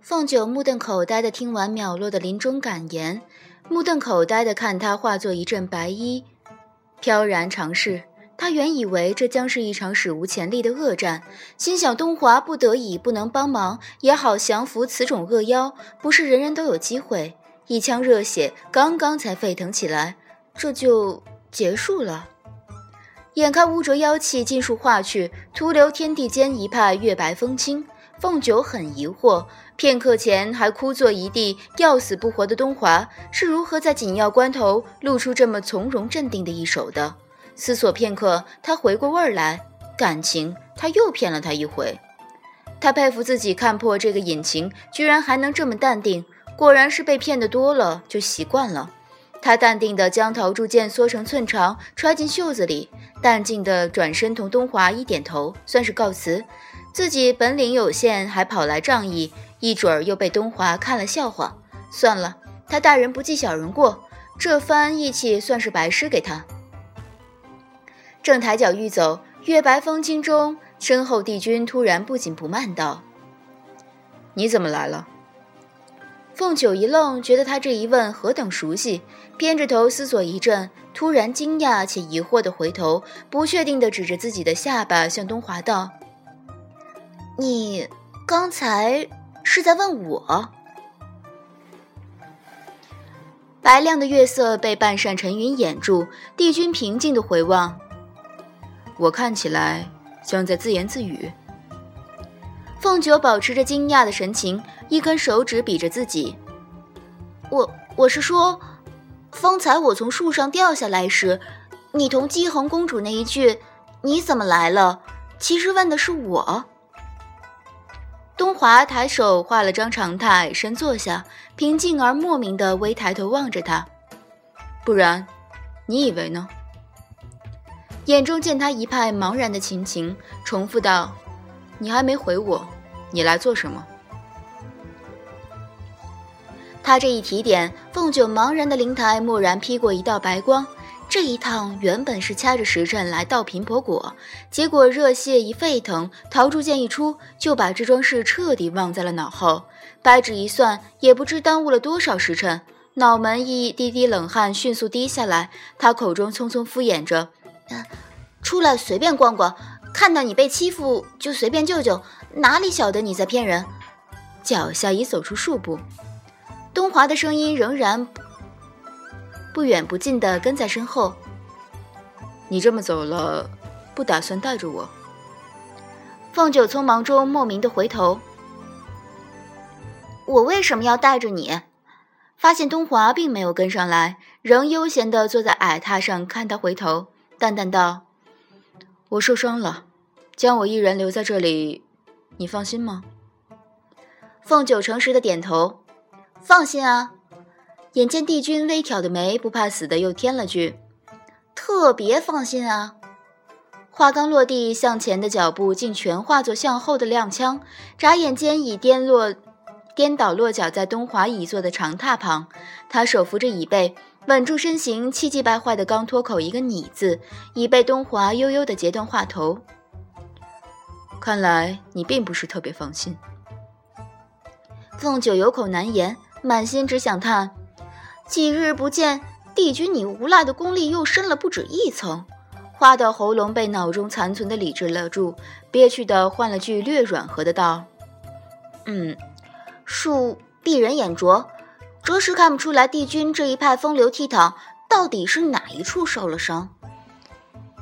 凤九目瞪口呆的听完淼落的临终感言，目瞪口呆的看他化作一阵白衣，飘然长逝。他原以为这将是一场史无前例的恶战，心想东华不得已不能帮忙，也好降服此种恶妖，不是人人都有机会。一腔热血刚刚才沸腾起来，这就结束了。眼看污浊妖气尽数化去，徒留天地间一派月白风清。凤九很疑惑，片刻前还枯坐一地、要死不活的东华，是如何在紧要关头露出这么从容镇定的一手的？思索片刻，他回过味儿来，感情他又骗了他一回。他佩服自己看破这个隐情，居然还能这么淡定，果然是被骗的多了就习惯了。他淡定地将桃竹剑缩成寸长，揣进袖子里，淡静地转身同东华一点头，算是告辞。自己本领有限，还跑来仗义，一准儿又被东华看了笑话。算了，他大人不计小人过，这番义气算是白施给他。正抬脚欲走，月白风清中，身后帝君突然不紧不慢道：“你怎么来了？”凤九一愣，觉得他这一问何等熟悉，偏着头思索一阵，突然惊讶且疑惑地回头，不确定地指着自己的下巴，向东华道。你刚才是在问我？白亮的月色被半扇沉云掩住，帝君平静的回望。我看起来像在自言自语。凤九保持着惊讶的神情，一根手指比着自己。我我是说，方才我从树上掉下来时，你同姬恒公主那一句“你怎么来了”，其实问的是我。东华抬手画了张长榻，矮身坐下，平静而莫名的微抬头望着他。不然，你以为呢？眼中见他一派茫然的情形，重复道：“你还没回我，你来做什么？”他这一提点，凤九茫然的灵台蓦然劈过一道白光。这一趟原本是掐着时辰来盗频婆果，结果热血一沸腾，桃竹剑一出，就把这桩事彻底忘在了脑后。掰指一算，也不知耽误了多少时辰，脑门一滴滴冷汗迅速滴下来。他口中匆匆敷衍着：“出来随便逛逛，看到你被欺负就随便救救，哪里晓得你在骗人？”脚下已走出数步，东华的声音仍然。不远不近的跟在身后。你这么走了，不打算带着我？凤九匆忙中莫名的回头。我为什么要带着你？发现东华并没有跟上来，仍悠闲的坐在矮榻上看他回头，淡淡道：“我受伤了，将我一人留在这里，你放心吗？”凤九诚实的点头，放心啊。眼见帝君微挑的眉，不怕死的又添了句：“特别放心啊！”话刚落地，向前的脚步竟全化作向后的踉跄，眨眼间已颠落、颠倒落脚在东华椅座的长榻旁。他手扶着椅背，稳住身形，气急败坏的刚脱口一个“你”字，已被东华悠悠的截断话头。看来你并不是特别放心。凤九有口难言，满心只想叹。几日不见，帝君你无赖的功力又深了不止一层。话到喉咙，被脑中残存的理智勒住，憋屈的换了句略软和的道：“嗯，恕鄙人眼拙，着实看不出来帝君这一派风流倜傥到底是哪一处受了伤。”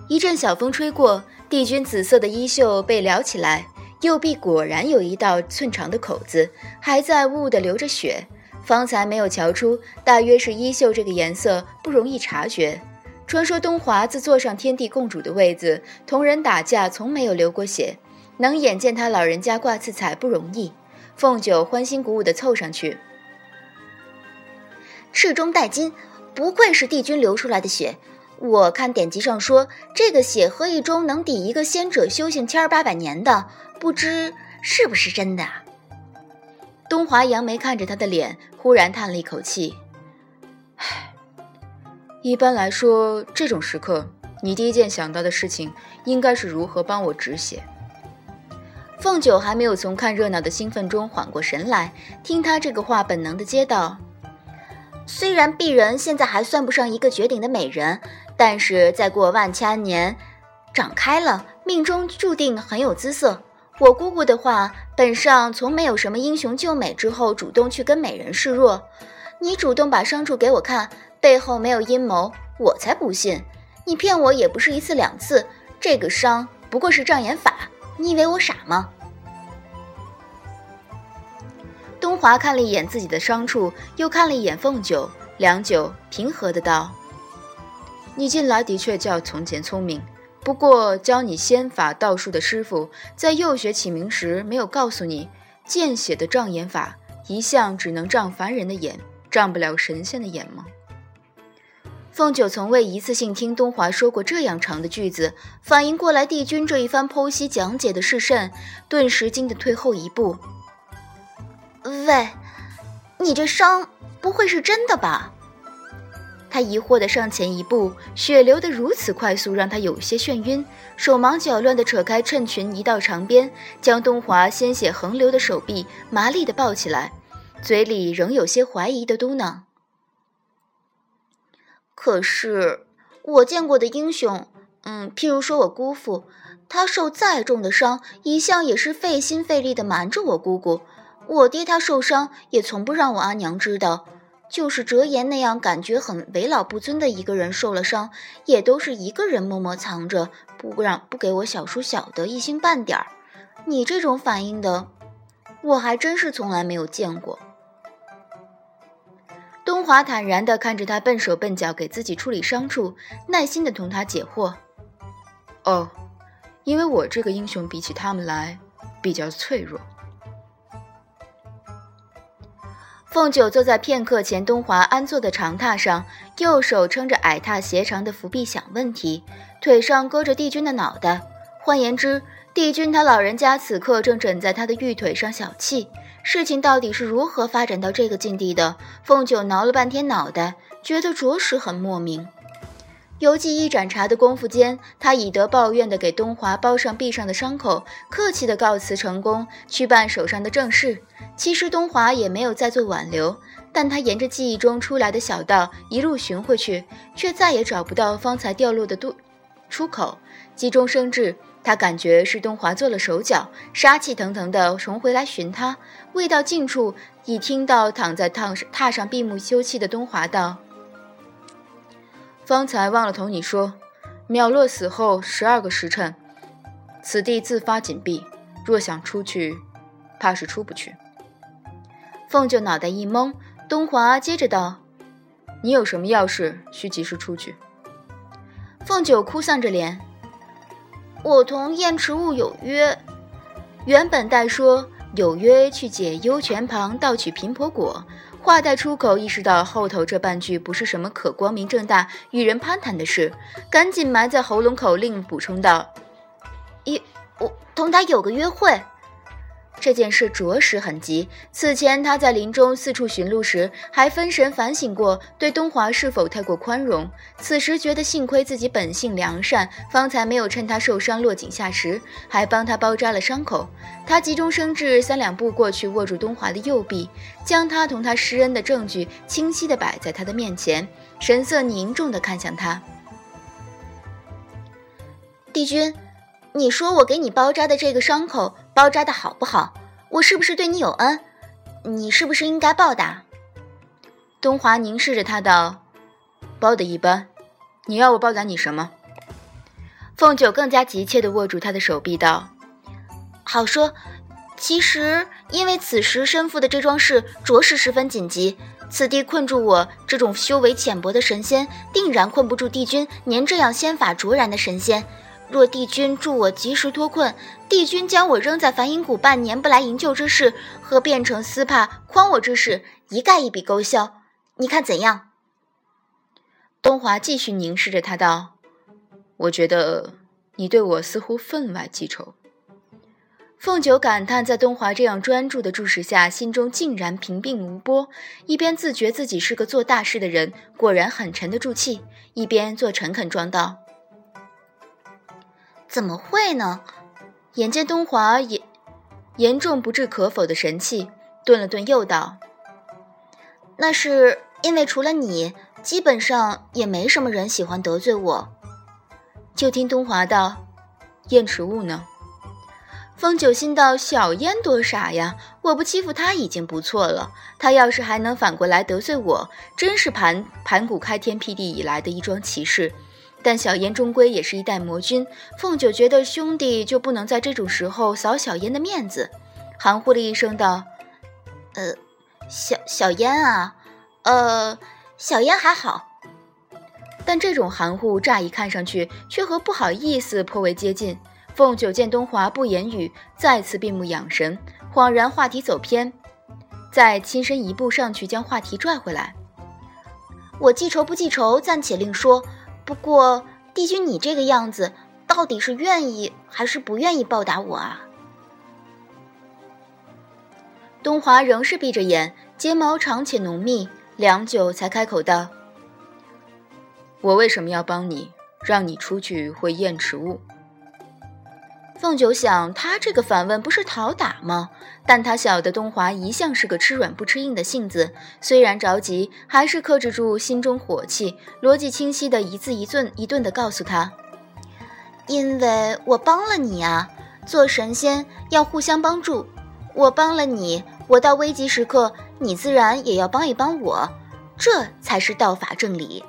一阵小风吹过，帝君紫色的衣袖被撩起来，右臂果然有一道寸长的口子，还在呜呜的流着血。方才没有瞧出，大约是衣袖这个颜色不容易察觉。传说东华自坐上天地共主的位子，同人打架从没有流过血，能眼见他老人家挂刺彩不容易。凤九欢欣鼓舞地凑上去，赤中带金，不愧是帝君流出来的血。我看典籍上说，这个血喝一盅能抵一个仙者修行千儿八百年的，不知是不是真的？东华扬眉看着他的脸，忽然叹了一口气：“唉，一般来说，这种时刻你第一件想到的事情应该是如何帮我止血。凤九还没有从看热闹的兴奋中缓过神来，听他这个话，本能的接道：“虽然鄙人现在还算不上一个绝顶的美人，但是再过万千年，长开了，命中注定很有姿色。我姑姑的话，本上从没有什么英雄救美之后主动去跟美人示弱。你主动把伤处给我看，背后没有阴谋，我才不信。你骗我也不是一次两次，这个伤不过是障眼法。”你以为我傻吗？东华看了一眼自己的伤处，又看了一眼凤九，良久，平和的道：“你近来的确较从前聪明，不过教你仙法道术的师傅在幼学启明时没有告诉你，见血的障眼法一向只能障凡人的眼，障不了神仙的眼吗？”凤九从未一次性听东华说过这样长的句子，反应过来帝君这一番剖析讲解的是甚，顿时惊得退后一步。喂，你这伤不会是真的吧？他疑惑地上前一步，血流得如此快速，让他有些眩晕，手忙脚乱地扯开衬裙一道长边，将东华鲜血横流的手臂麻利地抱起来，嘴里仍有些怀疑的嘟囔。可是我见过的英雄，嗯，譬如说我姑父，他受再重的伤，一向也是费心费力的瞒着我姑姑。我爹他受伤，也从不让我阿娘知道。就是哲言那样感觉很为老不尊的一个人受了伤，也都是一个人默默藏着，不让不给我小叔晓得一星半点儿。你这种反应的，我还真是从来没有见过。东华坦然地看着他笨手笨脚给自己处理伤处，耐心地同他解惑。哦，因为我这个英雄比起他们来比较脆弱。凤九坐在片刻前东华安坐的长榻上，右手撑着矮榻斜长的扶壁想问题，腿上搁着帝君的脑袋。换言之，帝君他老人家此刻正枕在他的玉腿上小憩。事情到底是如何发展到这个境地的？凤九挠了半天脑袋，觉得着实很莫名。犹记一盏茶的功夫间，他以德报怨地给东华包上臂上的伤口，客气地告辞成功，去办手上的正事。其实东华也没有再做挽留，但他沿着记忆中出来的小道一路寻回去，却再也找不到方才掉落的渡出口，急中生智。他感觉是东华做了手脚，杀气腾腾地重回来寻他。未到近处，已听到躺在榻榻上闭目休憩的东华道：“方才忘了同你说，淼落死后十二个时辰，此地自发紧闭，若想出去，怕是出不去。”凤九脑袋一懵，东华接着道：“你有什么要事，需及时出去？”凤九哭丧着脸。我同燕池雾有约，原本待说有约去解幽泉旁盗取贫婆果，话带出口，意识到后头这半句不是什么可光明正大与人攀谈的事，赶紧埋在喉咙口，令补充道：“一，我同他有个约会。”这件事着实很急。此前他在林中四处寻路时，还分神反省过对东华是否太过宽容。此时觉得幸亏自己本性良善，方才没有趁他受伤落井下石，还帮他包扎了伤口。他急中生智，三两步过去，握住东华的右臂，将他同他施恩的证据清晰地摆在他的面前，神色凝重地看向他。帝君。你说我给你包扎的这个伤口包扎的好不好？我是不是对你有恩？你是不是应该报答？东华凝视着他道：“包的一般。你要我报答你什么？”凤九更加急切地握住他的手臂道：“好说。其实因为此时身负的这桩事着实十分紧急，此地困住我这种修为浅薄的神仙，定然困不住帝君您这样仙法卓然的神仙。”若帝君助我及时脱困，帝君将我扔在梵音谷半年不来营救之事，和变成斯帕诓我之事，一概一笔勾销。你看怎样？东华继续凝视着他道：“我觉得你对我似乎分外记仇。”凤九感叹，在东华这样专注的注视下，心中竟然平静无波，一边自觉自己是个做大事的人，果然很沉得住气，一边做诚恳状道。怎么会呢？眼见东华也严重不置可否的神气，顿了顿，又道：“那是因为除了你，基本上也没什么人喜欢得罪我。”就听东华道：“燕池雾呢？”风九心道：“小燕多傻呀！我不欺负她已经不错了。她要是还能反过来得罪我，真是盘盘古开天辟地以来的一桩奇事。但小燕终归也是一代魔君，凤九觉得兄弟就不能在这种时候扫小燕的面子，含糊了一声道：‘呃，小小燕啊，呃，小燕还好。’但这种含糊，乍一看上去却和不好意思颇为接近。”凤九见东华不言语，再次闭目养神，恍然话题走偏，再亲身一步上去将话题拽回来。我记仇不记仇暂且另说，不过帝君你这个样子，到底是愿意还是不愿意报答我啊？东华仍是闭着眼，睫毛长且浓密，良久才开口道：“我为什么要帮你，让你出去会验池物？”凤九想，他这个反问不是讨打吗？但他晓得东华一向是个吃软不吃硬的性子，虽然着急，还是克制住心中火气，逻辑清晰的一字一顿一顿的告诉他：“因为我帮了你啊，做神仙要互相帮助，我帮了你，我到危急时刻，你自然也要帮一帮我，这才是道法正理。”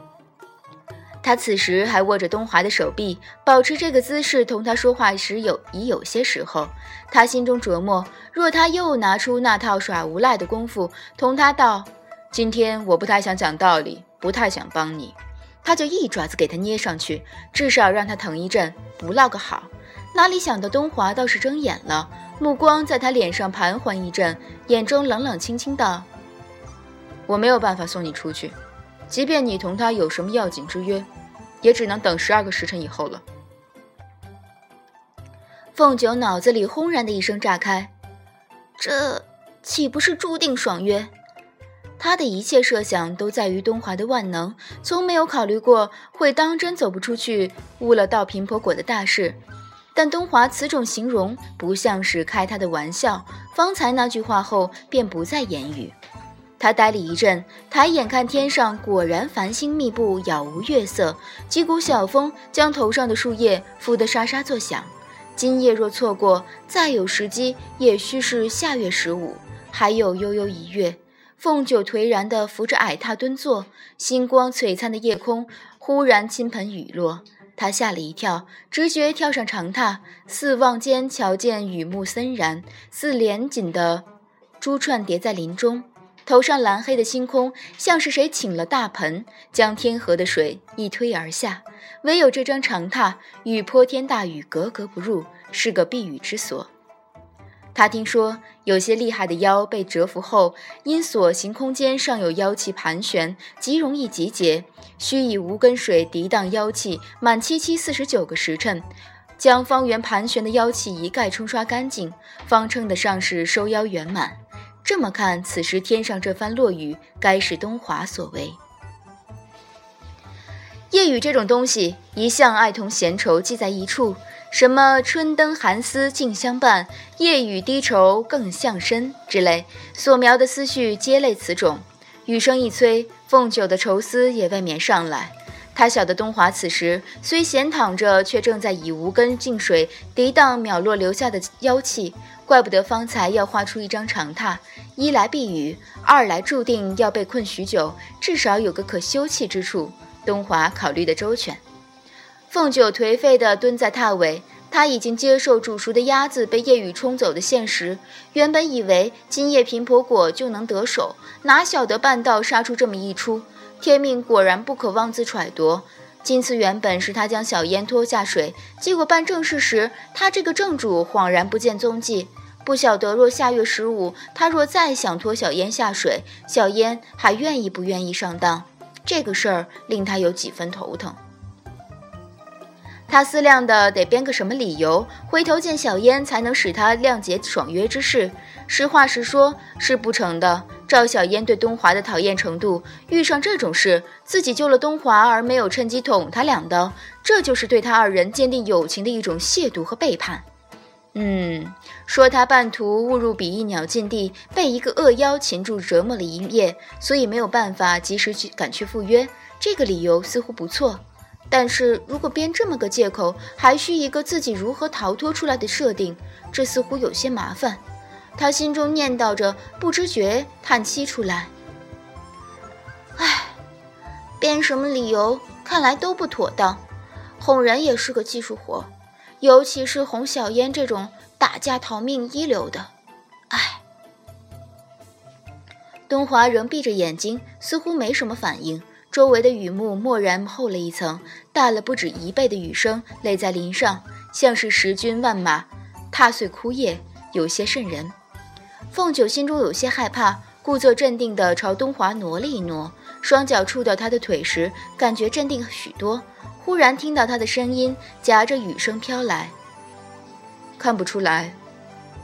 他此时还握着东华的手臂，保持这个姿势同他说话时有已有些时候，他心中琢磨：若他又拿出那套耍无赖的功夫，同他道：“今天我不太想讲道理，不太想帮你。”他就一爪子给他捏上去，至少让他疼一阵，不落个好。哪里想到东华倒是睁眼了，目光在他脸上盘桓一阵，眼中冷冷清清道：“我没有办法送你出去。”即便你同他有什么要紧之约，也只能等十二个时辰以后了。凤九脑子里轰然的一声炸开，这岂不是注定爽约？他的一切设想都在于东华的万能，从没有考虑过会当真走不出去，误了到贫婆果的大事。但东华此种形容不像是开他的玩笑，方才那句话后便不再言语。他呆了一阵，抬眼看天上，果然繁星密布，杳无月色。几股小风将头上的树叶拂得沙沙作响。今夜若错过，再有时机，也须是下月十五，还有悠悠一月。凤九颓然地扶着矮榻蹲坐，星光璀璨的夜空忽然倾盆雨落，他吓了一跳，直觉跳上长榻，四望间瞧见雨幕森然，似连锦的珠串叠在林中。头上蓝黑的星空，像是谁请了大盆，将天河的水一推而下。唯有这张长榻与泼天大雨格格不入，是个避雨之所。他听说有些厉害的妖被折服后，因所行空间尚有妖气盘旋，极容易集结，需以无根水涤荡妖气，满七七四十九个时辰，将方圆盘旋的妖气一概冲刷干净，方称得上是收妖圆满。这么看，此时天上这番落雨，该是东华所为。夜雨这种东西，一向爱同闲愁记在一处。什么春灯寒丝尽相伴，夜雨低愁更相深之类，所描的思绪皆类此种。雨声一催，凤九的愁思也未免上来。他晓得东华此时虽闲躺着，却正在以无根净水涤荡秒落留下的妖气。怪不得方才要画出一张长榻，一来避雨，二来注定要被困许久，至少有个可休憩之处。东华考虑的周全。凤九颓废地蹲在榻尾，他已经接受煮熟的鸭子被夜雨冲走的现实。原本以为今夜贫婆果就能得手，哪晓得半道杀出这么一出。天命果然不可妄自揣度。今次原本是他将小烟拖下水，结果办正事时，他这个正主恍然不见踪迹。不晓得若下月十五，他若再想拖小烟下水，小烟还愿意不愿意上当？这个事儿令他有几分头疼。他思量的得编个什么理由，回头见小烟才能使他谅解爽约之事。实话实说，是不成的。赵小嫣对东华的讨厌程度，遇上这种事，自己救了东华而没有趁机捅他两刀，这就是对他二人坚定友情的一种亵渎和背叛。嗯，说他半途误入比翼鸟禁地，被一个恶妖擒住折磨了一夜，所以没有办法及时去赶去赴约，这个理由似乎不错。但是如果编这么个借口，还需一个自己如何逃脱出来的设定，这似乎有些麻烦。他心中念叨着，不知觉叹息出来：“唉，编什么理由，看来都不妥当。哄人也是个技术活。”尤其是哄小烟这种打架逃命一流的，唉。东华仍闭着眼睛，似乎没什么反应。周围的雨幕蓦然厚了一层，大了不止一倍的雨声垒在林上，像是十军万马踏碎枯叶，有些瘆人。凤九心中有些害怕，故作镇定地朝东华挪了一挪，双脚触到他的腿时，感觉镇定许多。忽然听到他的声音夹着雨声飘来。看不出来，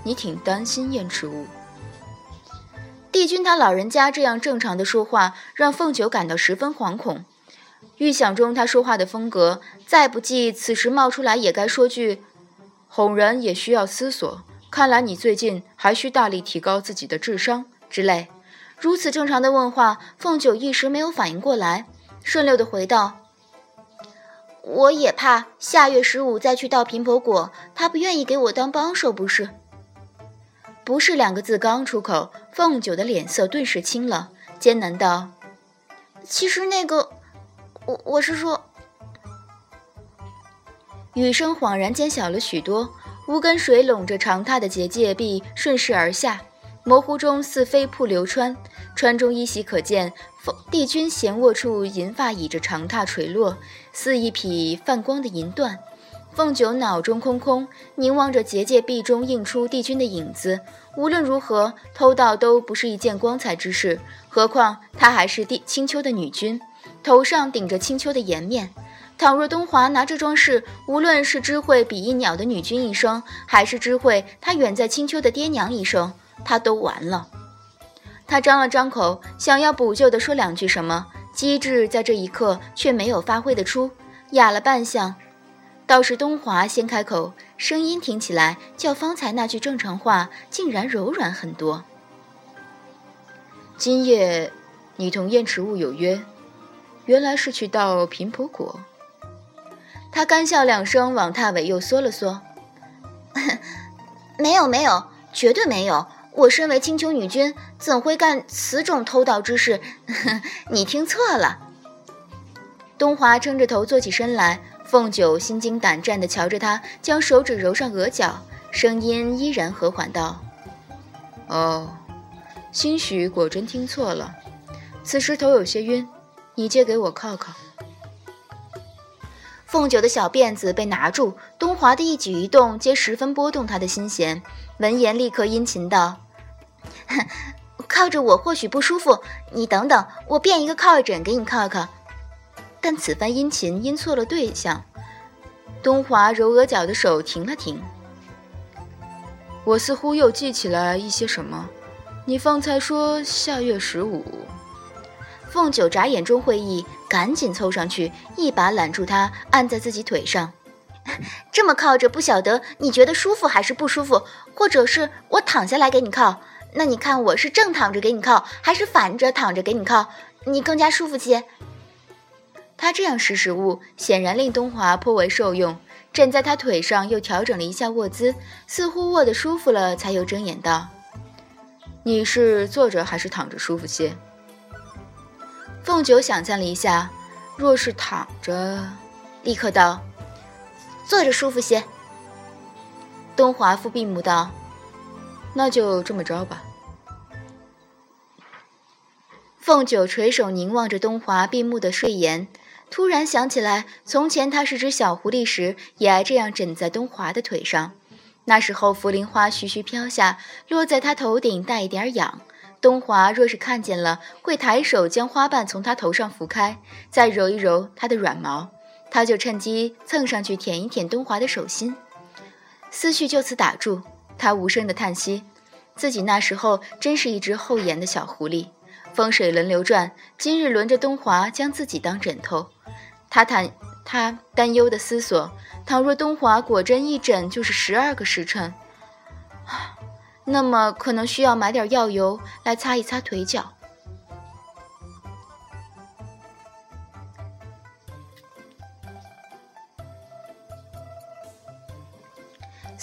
你挺担心燕赤雾。帝君他老人家这样正常的说话，让凤九感到十分惶恐。预想中他说话的风格，再不济此时冒出来也该说句：“哄人也需要思索。看来你最近还需大力提高自己的智商之类。”如此正常的问话，凤九一时没有反应过来，顺溜的回道。我也怕下月十五再去盗频婆果，他不愿意给我当帮手，不是？不是两个字刚出口，凤九的脸色顿时青了，艰难道：“其实那个，我我是说。”雨声恍然间小了许多，无根水拢着长榻的结界壁顺势而下。模糊中似飞瀑流川，川中依稀可见帝君闲卧处银发倚着长榻垂落，似一匹泛光的银缎。凤九脑中空空，凝望着结界壁中映出帝君的影子。无论如何，偷盗都不是一件光彩之事，何况她还是帝青丘的女君，头上顶着青丘的颜面。倘若东华拿这桩事，无论是知会比翼鸟的女君一声，还是知会他远在青丘的爹娘一声，他都完了。他张了张口，想要补救的说两句什么，机智在这一刻却没有发挥得出，哑了半晌。倒是东华先开口，声音听起来较方才那句正常话竟然柔软很多。今夜你同燕池雾有约，原来是去盗频婆果。他干笑两声，往榻尾又缩了缩，没有没有。绝对没有！我身为青丘女君，怎会干此种偷盗之事？你听错了。东华撑着头坐起身来，凤九心惊胆战地瞧着他，将手指揉上额角，声音依然和缓道：“哦，兴许果真听错了。此时头有些晕，你借给我靠靠。”凤九的小辫子被拿住，东华的一举一动皆十分拨动他的心弦。闻言，立刻殷勤道：“ 靠着我或许不舒服，你等等，我变一个靠枕给你靠靠。”但此番殷勤因错了对象，东华揉额角的手停了停。我似乎又记起来一些什么。你方才说下月十五。凤九眨眼中会意，赶紧凑上去，一把揽住他，按在自己腿上。这么靠着，不晓得你觉得舒服还是不舒服？或者是我躺下来给你靠？那你看我是正躺着给你靠，还是反着躺着给你靠？你更加舒服些。他这样识时务，显然令东华颇为受用。枕在他腿上，又调整了一下卧姿，似乎卧得舒服了，才又睁眼道：“你是坐着还是躺着舒服些？”凤九想象了一下，若是躺着，立刻道。坐着舒服些。东华复闭目道：“那就这么着吧。”凤九垂手凝望着东华闭目的睡颜，突然想起来，从前他是只小狐狸时，也爱这样枕在东华的腿上。那时候茯苓花徐徐飘下，落在他头顶，带一点痒。东华若是看见了，会抬手将花瓣从他头上拂开，再揉一揉他的软毛。他就趁机蹭上去舔一舔东华的手心，思绪就此打住。他无声的叹息，自己那时候真是一只厚颜的小狐狸。风水轮流转，今日轮着东华将自己当枕头。他担他担忧的思索：倘若东华果真一枕就是十二个时辰，那么可能需要买点药油来擦一擦腿脚。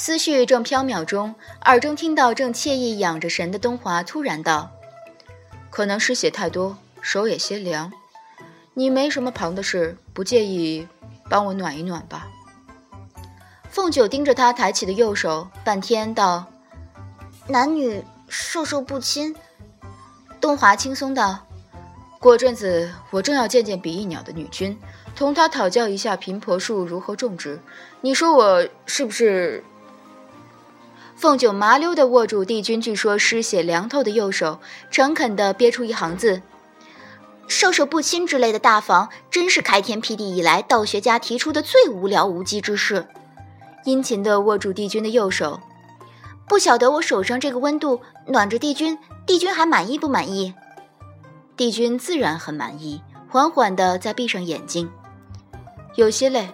思绪正飘渺中，耳中听到正惬意养着神的东华突然道。可能失血太多，手也些凉。你没什么旁的事，不介意帮我暖一暖吧？凤九盯着他抬起的右手，半天道：“男女授受不亲。”东华轻松道：“过阵子我正要见见比翼鸟的女君，同她讨教一下频婆树如何种植。你说我是不是？”凤九麻溜地握住帝君据说失血凉透的右手，诚恳地憋出一行字：“授受不亲之类的大房，真是开天辟地以来道学家提出的最无聊无稽之事。”殷勤地握住帝君的右手，不晓得我手上这个温度暖着帝君，帝君还满意不满意？帝君自然很满意，缓缓地再闭上眼睛，有些累，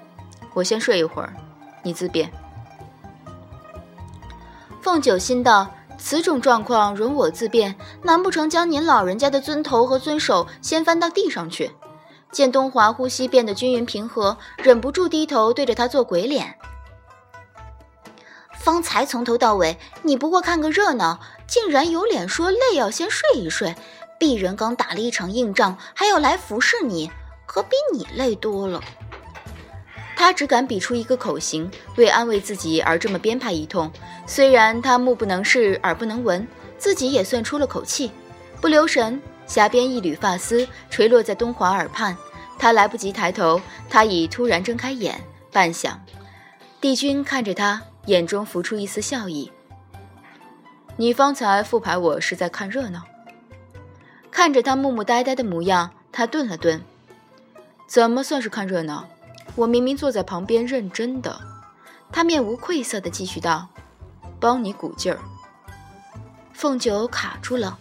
我先睡一会儿，你自便。凤九心道：“此种状况，容我自便，难不成将您老人家的尊头和尊手先翻到地上去？”见东华呼吸变得均匀平和，忍不住低头对着他做鬼脸。方才从头到尾，你不过看个热闹，竟然有脸说累要先睡一睡？鄙人刚打了一场硬仗，还要来服侍你，可比你累多了。他只敢比出一个口型，为安慰自己而这么编排一通。虽然他目不能视，耳不能闻，自己也算出了口气。不留神，下边一缕发丝垂落在东华耳畔，他来不及抬头，他已突然睁开眼。半晌，帝君看着他，眼中浮出一丝笑意：“你方才复牌我是在看热闹？”看着他木木呆呆的模样，他顿了顿：“怎么算是看热闹？”我明明坐在旁边认真的，他面无愧色地继续道：“帮你鼓劲儿。”凤九卡住了。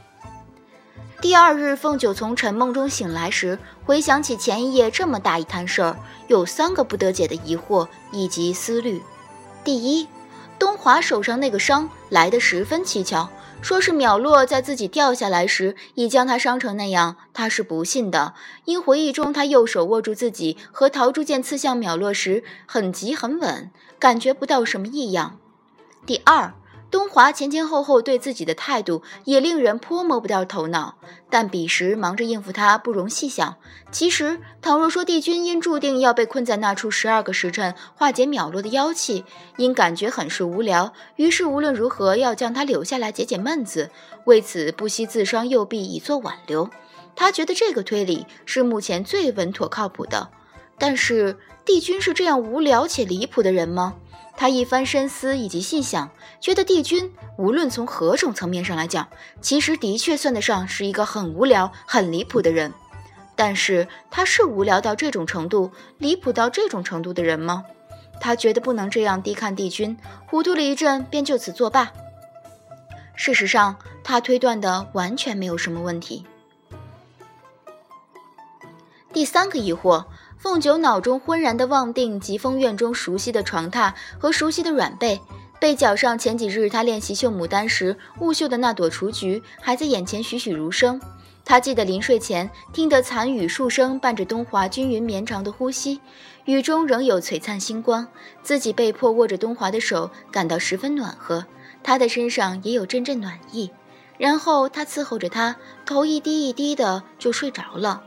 第二日，凤九从沉梦中醒来时，回想起前一夜这么大一摊事儿，有三个不得解的疑惑以及思虑。第一，东华手上那个伤来得十分蹊跷。说是淼落在自己掉下来时已将他伤成那样，他是不信的。因回忆中他右手握住自己和桃珠剑刺向淼落时很急很稳，感觉不到什么异样。第二。东华前前后后对自己的态度也令人颇摸不到头脑，但彼时忙着应付他，不容细想。其实，倘若说帝君因注定要被困在那处十二个时辰化解秒落的妖气，因感觉很是无聊，于是无论如何要将他留下来解解闷子，为此不惜自伤右臂以作挽留。他觉得这个推理是目前最稳妥靠谱的。但是，帝君是这样无聊且离谱的人吗？他一番深思以及细想，觉得帝君无论从何种层面上来讲，其实的确算得上是一个很无聊、很离谱的人。但是他是无聊到这种程度、离谱到这种程度的人吗？他觉得不能这样低看帝君，糊涂了一阵，便就此作罢。事实上，他推断的完全没有什么问题。第三个疑惑。凤九脑中昏然的望定疾风院中熟悉的床榻和熟悉的软被，被角上前几日他练习绣牡丹时误绣的那朵雏菊还在眼前栩栩如生。他记得临睡前听得残雨数声伴着东华均匀绵长的呼吸，雨中仍有璀璨星光。自己被迫握着东华的手，感到十分暖和，他的身上也有阵阵暖意。然后他伺候着他，头一低一低的就睡着了。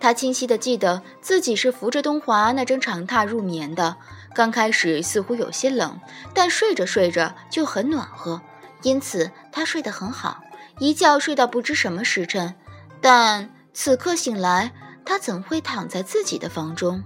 他清晰地记得自己是扶着东华那张长榻入眠的。刚开始似乎有些冷，但睡着睡着就很暖和，因此他睡得很好，一觉睡到不知什么时辰。但此刻醒来，他怎会躺在自己的房中？